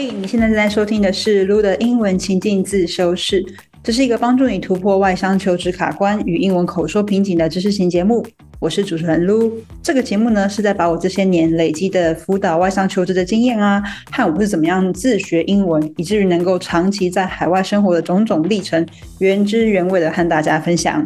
嘿，你现在正在收听的是 Lu 的英文情境自修室，这是一个帮助你突破外商求职卡关与英文口说瓶颈的知识型节目。我是主持人 Lu。这个节目呢，是在把我这些年累积的辅导外商求职的经验啊，和我是怎么样自学英文，以至于能够长期在海外生活的种种历程，原汁原味的和大家分享。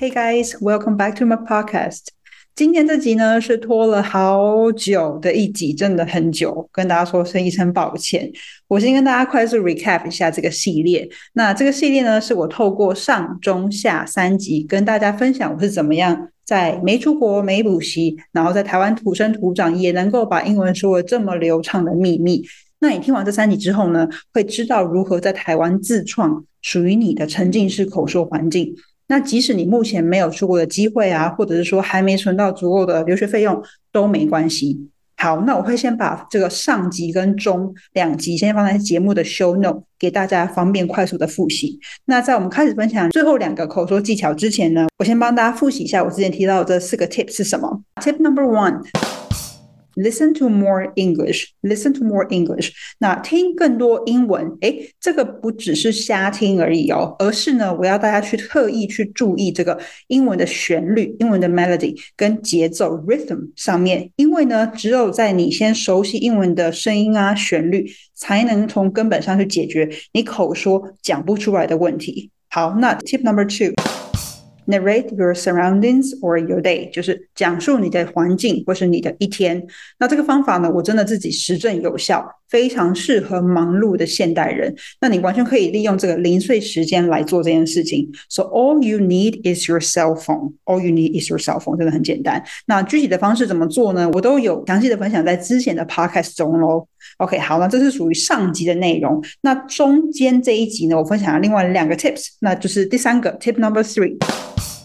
Hey guys, welcome back to my podcast. 今天这集呢是拖了好久的一集，真的很久，跟大家说声一声抱歉。我先跟大家快速 recap 一下这个系列。那这个系列呢，是我透过上中下三集跟大家分享我是怎么样在没出国、没补习，然后在台湾土生土长，也能够把英文说的这么流畅的秘密。那你听完这三集之后呢，会知道如何在台湾自创属于你的沉浸式口说环境。那即使你目前没有出国的机会啊，或者是说还没存到足够的留学费用都没关系。好，那我会先把这个上集跟中两集先放在节目的 show note，给大家方便快速的复习。那在我们开始分享最后两个口说技巧之前呢，我先帮大家复习一下我之前提到的这四个 tip 是什么。Tip number one。Listen to more English. Listen to more English. 那听更多英文，诶，这个不只是瞎听而已哦，而是呢，我要大家去特意去注意这个英文的旋律、英文的 melody 跟节奏 rhythm 上面，因为呢，只有在你先熟悉英文的声音啊、旋律，才能从根本上去解决你口说讲不出来的问题。好，那 tip number two。Narrate your surroundings or your day，就是讲述你的环境或是你的一天。那这个方法呢，我真的自己实证有效，非常适合忙碌的现代人。那你完全可以利用这个零碎时间来做这件事情。So all you need is your cell phone. All you need is your cell phone，真的很简单。那具体的方式怎么做呢？我都有详细的分享在之前的 podcast 中喽。OK，好，那这是属于上集的内容。那中间这一集呢，我分享了另外两个 tips，那就是第三个 tip number three。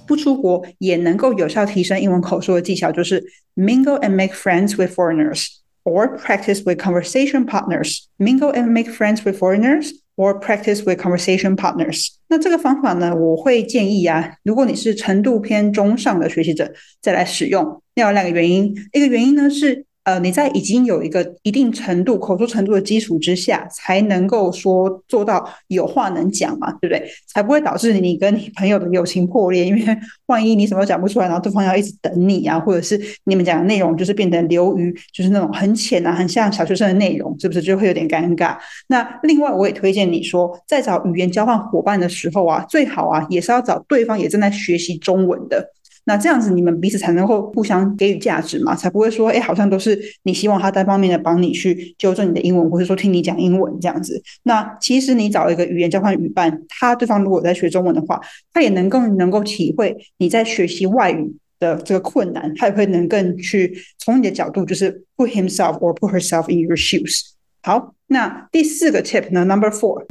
不出国也能够有效提升英文口说的技巧，就是 mingle and make friends with foreigners or practice with conversation partners. Mingle and make friends with foreigners or practice with conversation partners. 那这个方法呢，我会建议啊，如果你是程度偏中上的学习者，再来使用。要有两个原因，一个原因呢是。呃，你在已经有一个一定程度口说程度的基础之下，才能够说做到有话能讲嘛，对不对？才不会导致你跟你朋友的友情破裂，因为 万一你什么都讲不出来，然后对方要一直等你啊，或者是你们讲的内容就是变得流于就是那种很浅啊，很像小学生的内容，是不是就会有点尴尬？那另外，我也推荐你说，在找语言交换伙伴的时候啊，最好啊也是要找对方也正在学习中文的。那这样子，你们彼此才能够互相给予价值嘛，才不会说，哎，好像都是你希望他单方面的帮你去纠正你的英文，或者说听你讲英文这样子。那其实你找一个语言交换语伴，他对方如果在学中文的话，他也能更能够体会你在学习外语的这个困难，他也会能更去从你的角度，就是 put himself or put herself in your shoes。好，那第四个 tip 呢，number four，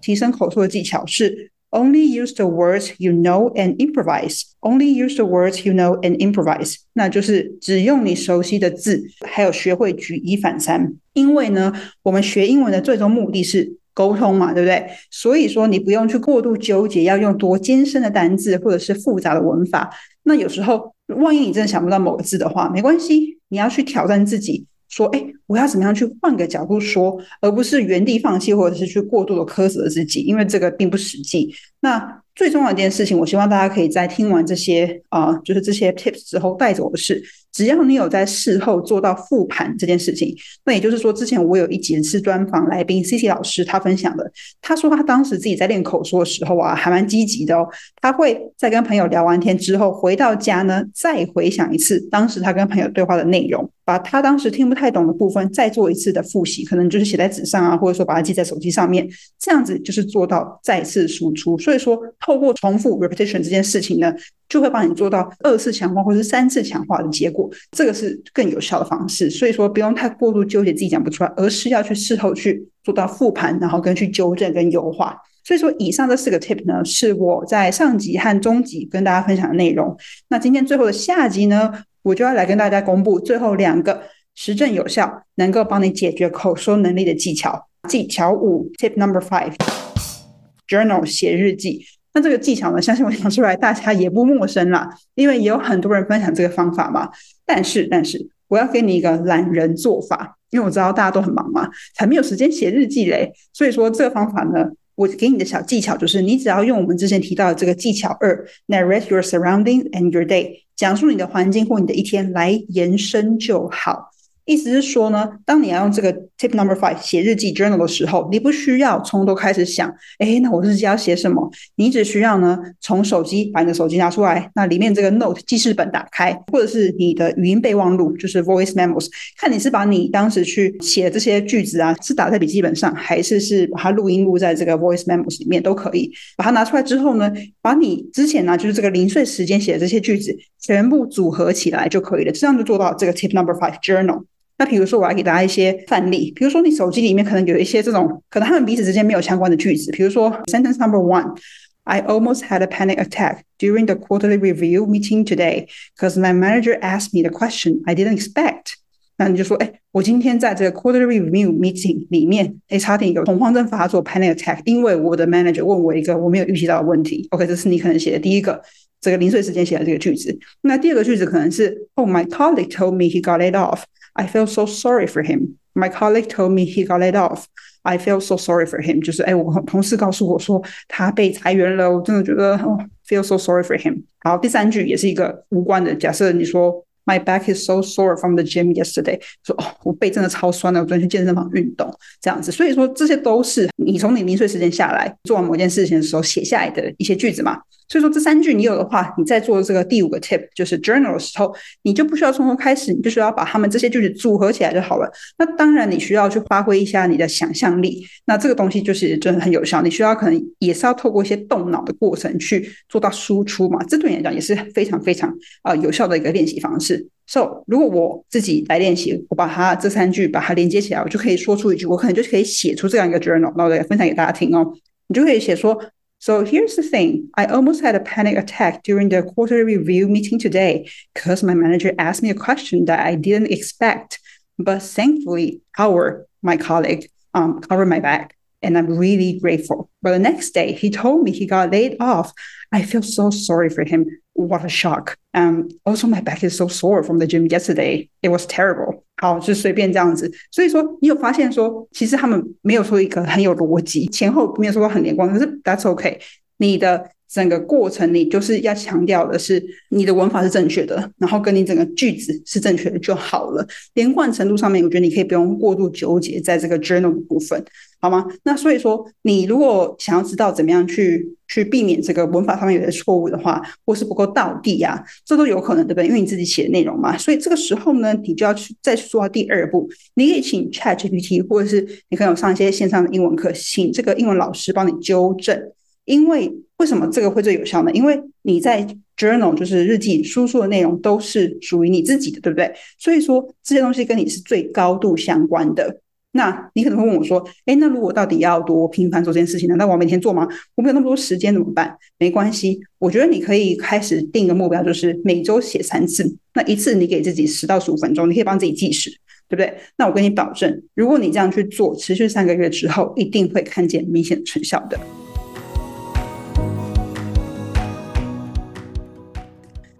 提升口说的技巧是。Only use the words you know and improvise. Only use the words you know and improvise. 那就是只用你熟悉的字，还有学会举一反三。因为呢，我们学英文的最终目的是沟通嘛，对不对？所以说你不用去过度纠结要用多艰深的单字或者是复杂的文法。那有时候，万一你真的想不到某个字的话，没关系，你要去挑战自己。说，哎，我要怎么样去换个角度说，而不是原地放弃，或者是去过度的苛责自己，因为这个并不实际。那最重要的一件事情，我希望大家可以在听完这些啊，就是这些 tips 之后带走的是。只要你有在事后做到复盘这件事情，那也就是说，之前我有一集是专访来宾 C C 老师，他分享的，他说他当时自己在练口说的时候啊，还蛮积极的哦。他会在跟朋友聊完天之后，回到家呢，再回想一次当时他跟朋友对话的内容，把他当时听不太懂的部分再做一次的复习，可能就是写在纸上啊，或者说把它记在手机上面，这样子就是做到再次输出。所以说，透过重复 repetition 这件事情呢。就会帮你做到二次强化或是三次强化的结果，这个是更有效的方式。所以说不用太过度纠结自己讲不出来，而是要去事后去做到复盘，然后跟去纠正跟优化。所以说以上这四个 tip 呢，是我在上集和中集跟大家分享的内容。那今天最后的下集呢，我就要来跟大家公布最后两个实证有效，能够帮你解决口说能力的技巧。技巧五，tip number five，journal 写日记。那这个技巧呢，相信我讲出来大家也不陌生啦，因为也有很多人分享这个方法嘛。但是，但是我要给你一个懒人做法，因为我知道大家都很忙嘛，才没有时间写日记嘞。所以说，这个方法呢，我给你的小技巧就是，你只要用我们之前提到的这个技巧二，narrate your surroundings and your day，讲述你的环境或你的一天来延伸就好。意思是说呢，当你要用这个 tip number five 写日记 journal 的时候，你不需要从头开始想，哎，那我日记要写什么？你只需要呢，从手机把你的手机拿出来，那里面这个 note 记事本打开，或者是你的语音备忘录，就是 voice memos，看你是把你当时去写这些句子啊，是打在笔记本上，还是是把它录音录在这个 voice memos 里面都可以。把它拿出来之后呢，把你之前呢，就是这个零碎时间写的这些句子全部组合起来就可以了，这样就做到这个 tip number five journal。那比如说，我要给大家一些范例。比如说，你手机里面可能有一些这种，可能他们彼此之间没有相关的句子。比如说，sentence number one，I almost had a panic attack during the quarterly review meeting today because my manager asked me the question I didn't expect。那你就说，哎，我今天在这个 quarterly review meeting 里面，哎，差点有恐慌症发作 panic attack，因为我的 manager 问我一个我没有预期到的问题。OK，这是你可能写的第一个这个零碎时间写的这个句子。那第二个句子可能是，Oh, my colleague told me he got it off。 I feel so sorry for him. My colleague told me he got laid off. I feel so sorry for him. 就是哎，我同事告诉我说他被裁员了，我真的觉得哦，feel so sorry for him。好，第三句也是一个无关的。假设你说 My back is so sore from the gym yesterday，说哦，我背真的超酸的，我昨天去健身房运动这样子。所以说这些都是你从你零碎时间下来做完某件事情的时候写下来的一些句子嘛。所以说这三句你有的话，你在做这个第五个 tip 就是 journal 的时候，你就不需要从头开始，你就需要把他们这些句子组合起来就好了。那当然你需要去发挥一下你的想象力，那这个东西就是真的很有效。你需要可能也是要透过一些动脑的过程去做到输出嘛，这对你来讲也是非常非常啊有效的一个练习方式。So 如果我自己来练习，我把它这三句把它连接起来，我就可以说出一句，我可能就可以写出这样一个 journal，那我再分享给大家听哦。你就可以写说。So here's the thing I almost had a panic attack during the quarterly review meeting today because my manager asked me a question that I didn't expect. But thankfully, Howard, my colleague, um, covered my back, and I'm really grateful. But the next day, he told me he got laid off. I feel so sorry for him. What a shock. Um, also, my back is so sore from the gym yesterday. It was terrible. 好，就随便这样子。所以说，你有发现说，其实他们没有说一个很有逻辑，前后没有说很连贯，可是 that's OK。你的整个过程，你就是要强调的是你的文法是正确的，然后跟你整个句子是正确的就好了。连贯程度上面，我觉得你可以不用过度纠结在这个 journal 的部分。好吗？那所以说，你如果想要知道怎么样去去避免这个文法上面有些错误的话，或是不够到地啊，这都有可能，对不对？因为你自己写的内容嘛。所以这个时候呢，你就要去再去做到第二步，你可以请 Chat GPT，或者是你可能有上一些线上的英文课，请这个英文老师帮你纠正。因为为什么这个会最有效呢？因为你在 Journal 就是日记输出的内容都是属于你自己的，对不对？所以说这些东西跟你是最高度相关的。那你可能会问我说：“哎，那如果到底要多频繁做这件事情？难道我每天做吗？我没有那么多时间怎么办？”没关系，我觉得你可以开始定个目标，就是每周写三次。那一次你给自己十到十五分钟，你可以帮自己计时，对不对？那我跟你保证，如果你这样去做，持续三个月之后，一定会看见明显成效的。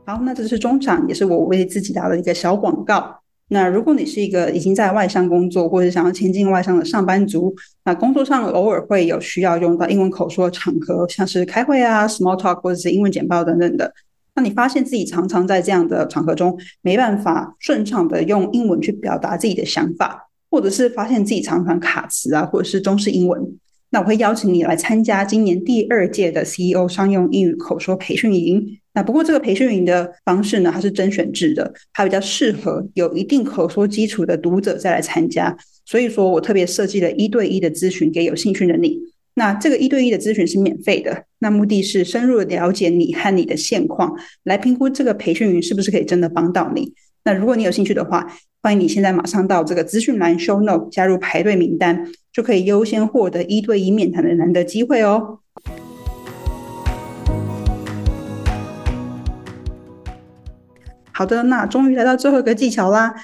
好，那这是中场，也是我为自己打的一个小广告。那如果你是一个已经在外商工作，或者想要前进外商的上班族，那工作上偶尔会有需要用到英文口说的场合，像是开会啊、small talk 或者是英文简报等等的。那你发现自己常常在这样的场合中没办法顺畅的用英文去表达自己的想法，或者是发现自己常常卡词啊，或者是中式英文，那我会邀请你来参加今年第二届的 CEO 商用英语口说培训营。那不过这个培训营的方式呢，它是甄选制的，它比较适合有一定口说基础的读者再来参加。所以说我特别设计了一对一的咨询给有兴趣的你。那这个一对一的咨询是免费的，那目的是深入了解你和你的现况，来评估这个培训营是不是可以真的帮到你。那如果你有兴趣的话，欢迎你现在马上到这个资讯栏 show note 加入排队名单，就可以优先获得一对一面谈的难得机会哦。好的，那终于来到最后一个技巧啦。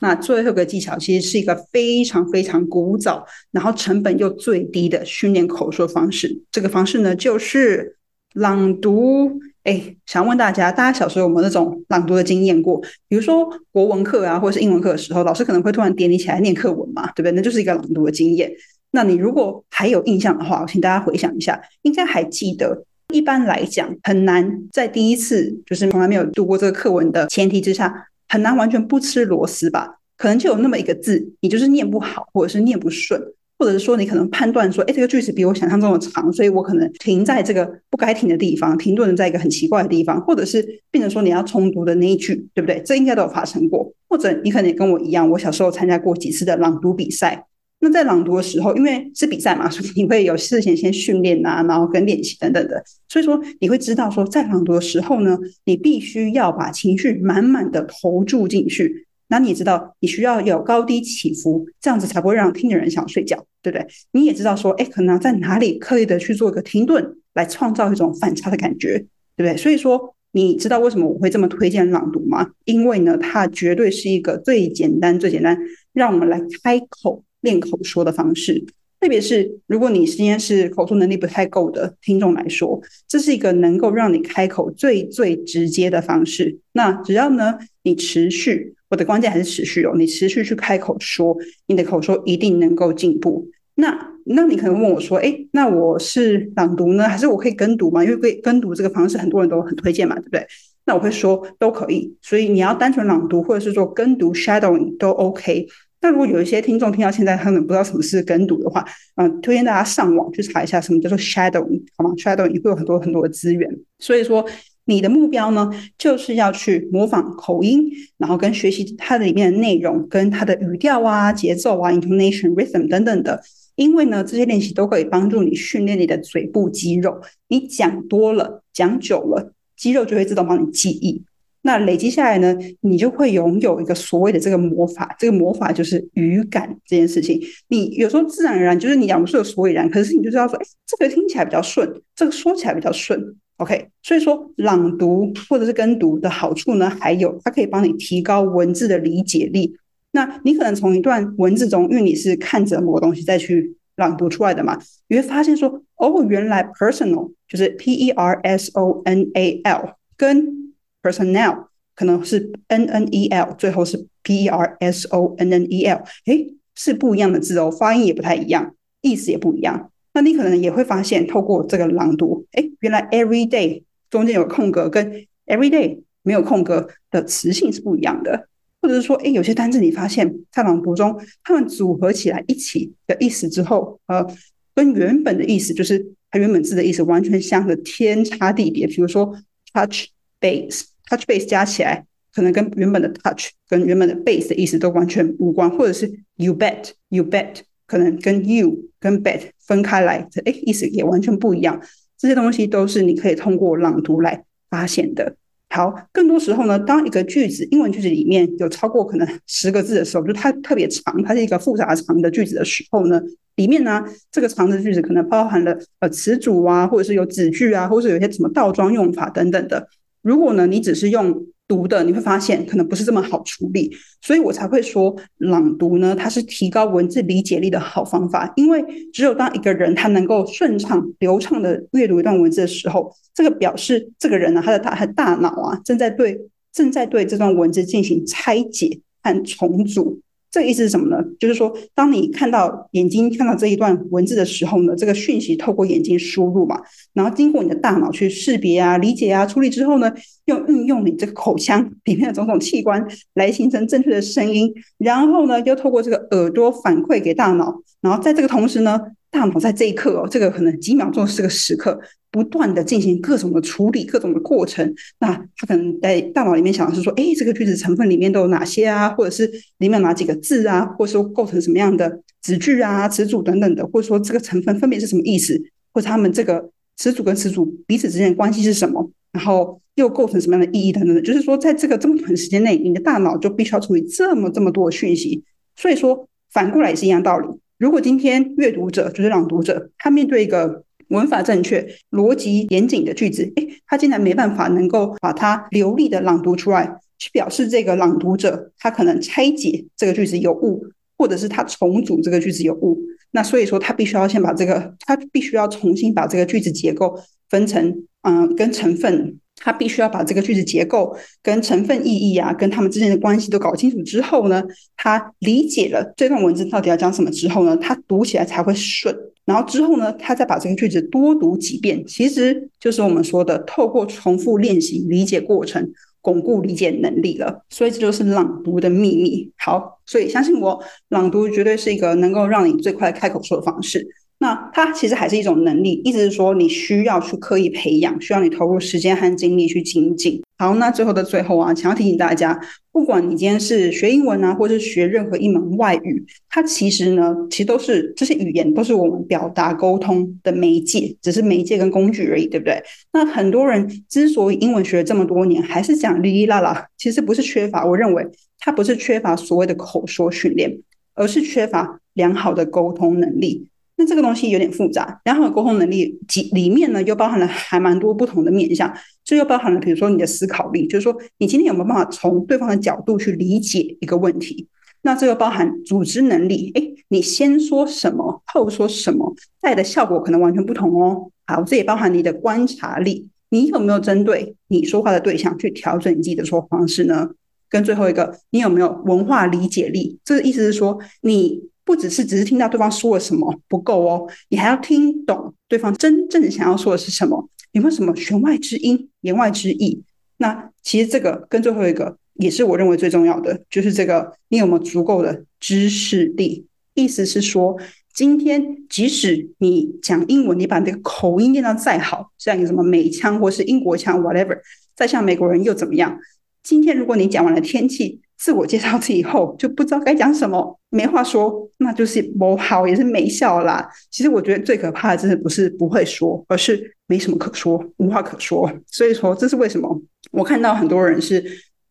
那最后一个技巧其实是一个非常非常古早，然后成本又最低的训练口说方式。这个方式呢，就是朗读。哎，想问大家，大家小时候有没有那种朗读的经验过？比如说国文课啊，或者是英文课的时候，老师可能会突然点你起来念课文嘛，对不对？那就是一个朗读的经验。那你如果还有印象的话，请大家回想一下，应该还记得。一般来讲，很难在第一次就是从来没有读过这个课文的前提之下，很难完全不吃螺丝吧？可能就有那么一个字，你就是念不好，或者是念不顺，或者是说你可能判断说，哎，这个句子比我想象中的长，所以我可能停在这个不该停的地方，停顿在一个很奇怪的地方，或者是变成说你要重读的那一句，对不对？这应该都有发生过。或者你可能也跟我一样，我小时候参加过几次的朗读比赛。那在朗读的时候，因为是比赛嘛，所以你会有事前先训练啊，然后跟练习等等的。所以说你会知道说，在朗读的时候呢，你必须要把情绪满满的投注进去。那你也知道，你需要有高低起伏，这样子才不会让听的人想睡觉，对不对？你也知道说，哎，可能在哪里刻意的去做一个停顿，来创造一种反差的感觉，对不对？所以说，你知道为什么我会这么推荐朗读吗？因为呢，它绝对是一个最简单、最简单，让我们来开口。练口说的方式，特别是如果你今天是口说能力不太够的听众来说，这是一个能够让你开口最最直接的方式。那只要呢，你持续，我的关键还是持续哦，你持续去开口说，你的口说一定能够进步。那那你可能问我说，哎，那我是朗读呢，还是我可以跟读吗？因为跟跟读这个方式很多人都很推荐嘛，对不对？那我会说都可以。所以你要单纯朗读，或者是做跟读 shadowing 都 OK。那如果有一些听众听到现在他们不知道什么是跟读的话，嗯，推荐大家上网去查一下什么叫做 shadowing，好吗？shadowing 会有很多很多的资源。所以说，你的目标呢，就是要去模仿口音，然后跟学习它的里面的内容，跟它的语调啊、节奏啊、intonation、rhythm 等等的。因为呢，这些练习都可以帮助你训练你的嘴部肌肉。你讲多了、讲久了，肌肉就会自动帮你记忆。那累积下来呢，你就会拥有一个所谓的这个魔法，这个魔法就是语感这件事情。你有时候自然而然就是你讲不出个所以然，可是你就知道说，哎，这个听起来比较顺，这个说起来比较顺。OK，所以说朗读或者是跟读的好处呢，还有它可以帮你提高文字的理解力。那你可能从一段文字中，因为你是看着某个东西再去朗读出来的嘛，你会发现说，哦，原来 personal 就是 P E R S O N A L 跟 Personnel 可能是 N N E L，最后是 P E R S O N N E L，哎，是不一样的字哦，发音也不太一样，意思也不一样。那你可能也会发现，透过这个朗读，哎，原来 Every day 中间有空格，跟 Every day 没有空格的词性是不一样的。或者是说，哎，有些单字你发现，在朗读中，它们组合起来一起的意思之后，呃，跟原本的意思，就是它原本字的意思完全相的天差地别。比如说 touch base。Touch base 加起来，可能跟原本的 touch 跟原本的 base 的意思都完全无关，或者是 you bet you bet 可能跟 you 跟 bet 分开来，哎，意思也完全不一样。这些东西都是你可以通过朗读来发现的。好，更多时候呢，当一个句子英文句子里面有超过可能十个字的时候，就它特别长，它是一个复杂长的句子的时候呢，里面呢这个长的句子可能包含了呃词组啊，或者是有子句啊，或者是有些什么倒装用法等等的。如果呢，你只是用读的，你会发现可能不是这么好处理，所以我才会说朗读呢，它是提高文字理解力的好方法。因为只有当一个人他能够顺畅流畅的阅读一段文字的时候，这个表示这个人呢，他的大他的大脑啊，正在对正在对这段文字进行拆解和重组。这意思是什么呢？就是说，当你看到眼睛看到这一段文字的时候呢，这个讯息透过眼睛输入嘛，然后经过你的大脑去识别啊、理解啊、处理之后呢，又运用你这个口腔里面的种种器官来形成正确的声音，然后呢，又透过这个耳朵反馈给大脑，然后在这个同时呢。大脑在这一刻哦，这个可能几秒钟是个时刻，不断的进行各种的处理，各种的过程。那他可能在大脑里面想的是说，哎，这个句子成分里面都有哪些啊？或者是里面有哪几个字啊？或者说构成什么样的子句啊、词组等等的？或者说这个成分分别是什么意思？或者他们这个词组跟词组彼此之间的关系是什么？然后又构成什么样的意义等等的？就是说，在这个这么短时间内，你的大脑就必须要处理这么这么多的讯息。所以说，反过来也是一样道理。如果今天阅读者就是朗读者，他面对一个文法正确、逻辑严谨的句子，诶，他竟然没办法能够把它流利的朗读出来，去表示这个朗读者他可能拆解这个句子有误，或者是他重组这个句子有误。那所以说，他必须要先把这个，他必须要重新把这个句子结构分成，嗯，跟成分。他必须要把这个句子结构跟成分意义啊，跟他们之间的关系都搞清楚之后呢，他理解了这段文字到底要讲什么之后呢，他读起来才会顺。然后之后呢，他再把这个句子多读几遍，其实就是我们说的透过重复练习理解过程，巩固理解能力了。所以这就是朗读的秘密。好，所以相信我，朗读绝对是一个能够让你最快开口说的方式。那它其实还是一种能力，意思是说你需要去刻意培养，需要你投入时间和精力去精进。好，那最后的最后啊，想要提醒大家，不管你今天是学英文啊，或是学任何一门外语，它其实呢，其实都是这些语言都是我们表达沟通的媒介，只是媒介跟工具而已，对不对？那很多人之所以英文学了这么多年还是讲哩哩啦啦，其实不是缺乏，我认为它不是缺乏所谓的口说训练，而是缺乏良好的沟通能力。那这个东西有点复杂，良好的沟通能力几里面呢，又包含了还蛮多不同的面向。这又包含了，比如说你的思考力，就是说你今天有没有办法从对方的角度去理解一个问题？那这又包含组织能力，哎，你先说什么，后说什么，带的效果可能完全不同哦。好，这也包含你的观察力，你有没有针对你说话的对象去调整你自己的说话方式呢？跟最后一个，你有没有文化理解力？这个意思是说你。不只是只是听到对方说了什么不够哦，你还要听懂对方真正想要说的是什么，有没有什么弦外之音、言外之意？那其实这个跟最后一个也是我认为最重要的，就是这个你有没有足够的知识力？意思是说，今天即使你讲英文，你把那个口音念到再好，像有什么美腔或是英国腔，whatever，再像美国人又怎么样？今天如果你讲完了天气。自我介绍以后就不知道该讲什么，没话说，那就是不好，也是没效啦。其实我觉得最可怕的，真的不是不会说，而是没什么可说，无话可说。所以说，这是为什么我看到很多人是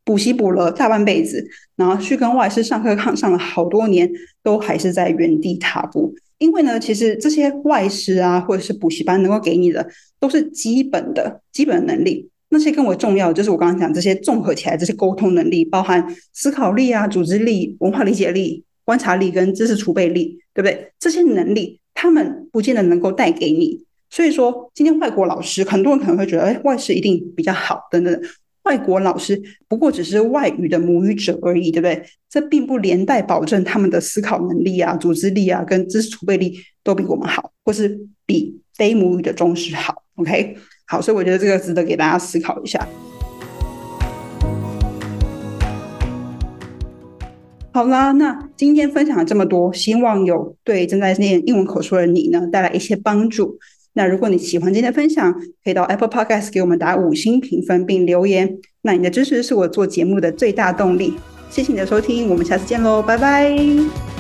补习补了大半辈子，然后去跟外师上课，上上了好多年，都还是在原地踏步。因为呢，其实这些外师啊，或者是补习班能够给你的，都是基本的基本能力。那些更为重要的，就是我刚刚讲这些综合起来，这些沟通能力，包含思考力啊、组织力、文化理解力、观察力跟知识储备力，对不对？这些能力，他们不见得能够带给你。所以说，今天外国老师，很多人可能会觉得，哎，外师一定比较好等等。外国老师不过只是外语的母语者而已，对不对？这并不连带保证他们的思考能力啊、组织力啊跟知识储备力都比我们好，或是比非母语的中师好。OK。好，所以我觉得这个值得给大家思考一下。好啦，那今天分享了这么多，希望有对正在念英文口说的你呢带来一些帮助。那如果你喜欢今天分享，可以到 Apple Podcast 给我们打五星评分并留言。那你的支持是我做节目的最大动力。谢谢你的收听，我们下次见喽，拜拜。